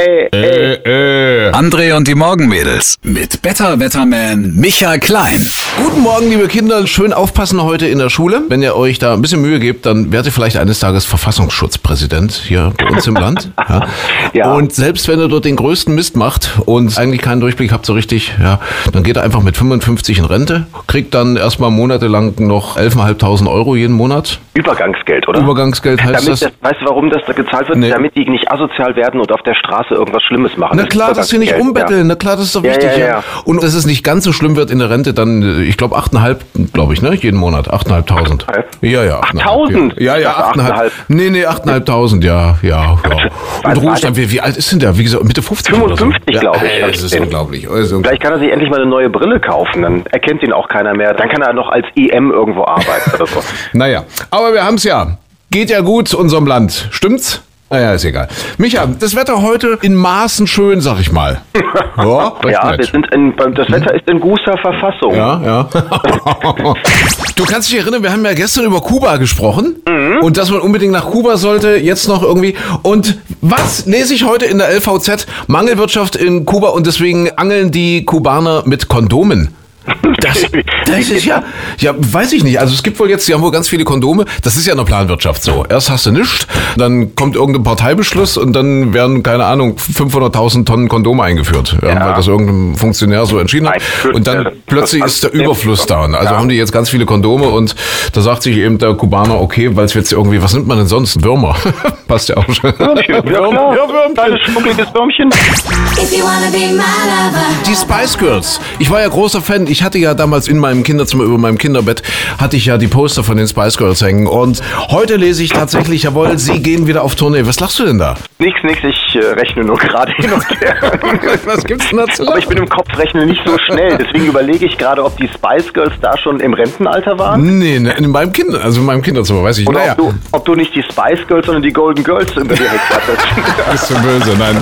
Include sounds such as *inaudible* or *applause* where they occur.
Ey, ey. Äh, äh. André und die Morgenmädels mit Better Wetterman Michael Klein. Guten Morgen, liebe Kinder. Schön aufpassen heute in der Schule. Wenn ihr euch da ein bisschen Mühe gebt, dann werdet ihr vielleicht eines Tages Verfassungsschutzpräsident hier bei uns im Land. *laughs* Ja. Ja. Und selbst wenn ihr dort den größten Mist macht und eigentlich keinen Durchblick habt so richtig, ja, dann geht er einfach mit 55 in Rente, kriegt dann erstmal monatelang noch 11.500 Euro jeden Monat. Übergangsgeld, oder? Übergangsgeld heißt Damit das. das. Weißt du, warum das da gezahlt wird? Nee. Damit die nicht asozial werden und auf der Straße irgendwas Schlimmes machen. Na Das klar, dass sie nicht Übergangsgeld, umbetteln. Na klar, das ist doch wichtig. ja. Und dass es nicht ganz so schlimm wird in der Rente, dann, äh, ich glaube, 8,5, glaube ich, ne? Jeden Monat. 8.500. 8,5? Ja, ja. 8.000? Ja, ja, Ich dachte 8,5. 8,5. Nee, nee, 8.500, ja, ja, ja. Und Ruhestand, wie, wie alt ist denn der? Wie gesagt, Mitte 50 oder so? 55, glaube ich, Ja, hab das ist unglaublich. Also, Vielleicht kann er sich endlich mal eine neue Brille kaufen, dann erkennt ihn auch keiner mehr. Dann kann er noch als EM irgendwo arbeiten oder so. *laughs* naja, aber wir haben's ja. Geht ja gut unserem Land. Stimmt's? Naja, ist egal. Micha, das Wetter heute in Maßen schön, sag ich mal. *laughs* Ja, ja, wir sind in, das Wetter ist in guter Verfassung. Ja, ja. *laughs* du kannst dich erinnern, wir haben ja gestern über Kuba gesprochen und dass man unbedingt nach Kuba sollte, jetzt noch irgendwie. Und was lese ich heute in der LVZ? Mangelwirtschaft in Kuba und deswegen angeln die Kubaner mit Kondomen. Das, das ist ja, ja, weiß ich nicht. Also es gibt wohl jetzt, die haben wohl ganz viele Kondome. Das ist ja in der Planwirtschaft so. Erst hast du nichts, dann kommt irgendein Parteibeschluss und dann werden, keine Ahnung, 500.000 Tonnen Kondome eingeführt, ja. Weil das irgendein Funktionär so entschieden hat. Und dann plötzlich ist der Überfluss da. Also Ja. haben die jetzt ganz viele Kondome und da sagt sich eben der Kubaner, okay, weil es jetzt irgendwie, was nimmt man denn sonst? Würmer. *laughs* Passt ja auch schon. *laughs* Ja, klar. Kleines schmuckliges Würmchen. Die Spice Girls. Ich war ja großer Fan. Ich hatte ja damals in meinem Kinderzimmer über meinem Kinderbett hatte ich ja die Poster von den Spice Girls hängen. Und heute lese ich tatsächlich, jawohl, sie gehen wieder auf Tournee. Was lachst du denn da? Nix, nix, ich äh, rechne nur *laughs* gerade hin und her. *laughs* Was gibt's denn da zu Aber ich bin im Kopfrechnen nicht so schnell. Deswegen überlege ich gerade, ob die Spice Girls da schon im Rentenalter waren. Nee, ne, in meinem Kinder, also in meinem Kinderzimmer, weiß ich. Oder naja, ob, du, ob du nicht die Spice Girls, sondern die Golden Girls über dir hattest. *laughs* bist du böse, nein.